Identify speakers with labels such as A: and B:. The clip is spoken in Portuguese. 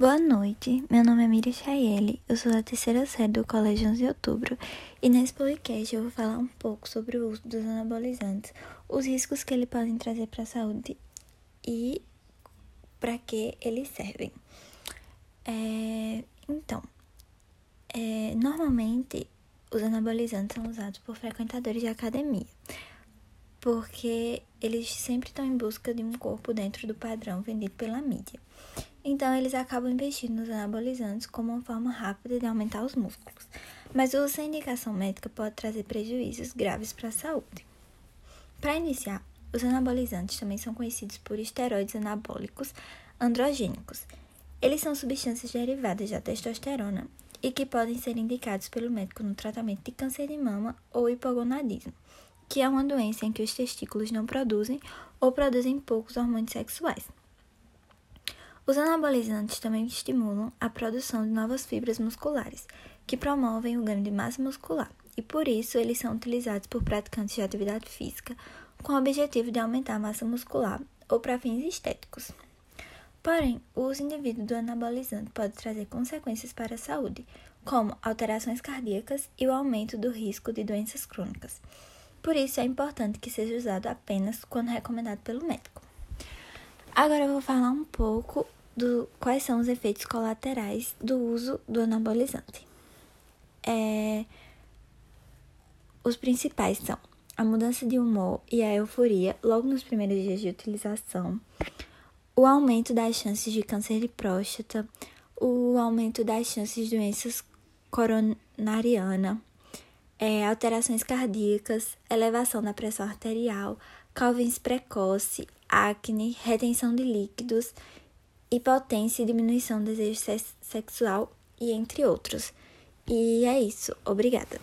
A: Boa noite, meu nome é Miriam Chayeli, eu sou da terceira série do Colégio 11 de Outubro e nesse podcast eu vou falar um pouco sobre o uso dos anabolizantes, os riscos que eles podem trazer para a saúde e para que eles servem. É, então, é, normalmente os anabolizantes são usados por frequentadores de academia, porque eles sempre estão em busca de um corpo dentro do padrão vendido pela mídia. Então, eles acabam investindo nos anabolizantes como uma forma rápida de aumentar os músculos. Mas o uso sem indicação médica pode trazer prejuízos graves para a saúde. Para iniciar, os anabolizantes também são conhecidos por esteroides anabólicos androgênicos. Eles são substâncias derivadas da testosterona e que podem ser indicados pelo médico no tratamento de câncer de mama ou hipogonadismo, que é uma doença em que os testículos não produzem ou produzem poucos hormônios sexuais. Os anabolizantes também estimulam a produção de novas fibras musculares, que promovem o ganho de massa muscular, e por isso eles são utilizados por praticantes de atividade física com o objetivo de aumentar a massa muscular ou para fins estéticos. Porém, o uso indevido do anabolizante pode trazer consequências para a saúde, como alterações cardíacas e o aumento do risco de doenças crônicas. Por isso, é importante que seja usado apenas quando recomendado pelo médico. Agora eu vou falar um pouco do quais são os efeitos colaterais do uso do anabolizante. É, os principais são a mudança de humor e a euforia logo nos primeiros dias de utilização, o aumento das chances de câncer de próstata, o aumento das chances de doenças coronariana, é, alterações cardíacas, elevação da pressão arterial, calvície precoce, acne, retenção de líquidos hipotência e diminuição do desejo sexual e entre outros. E é isso. Obrigada.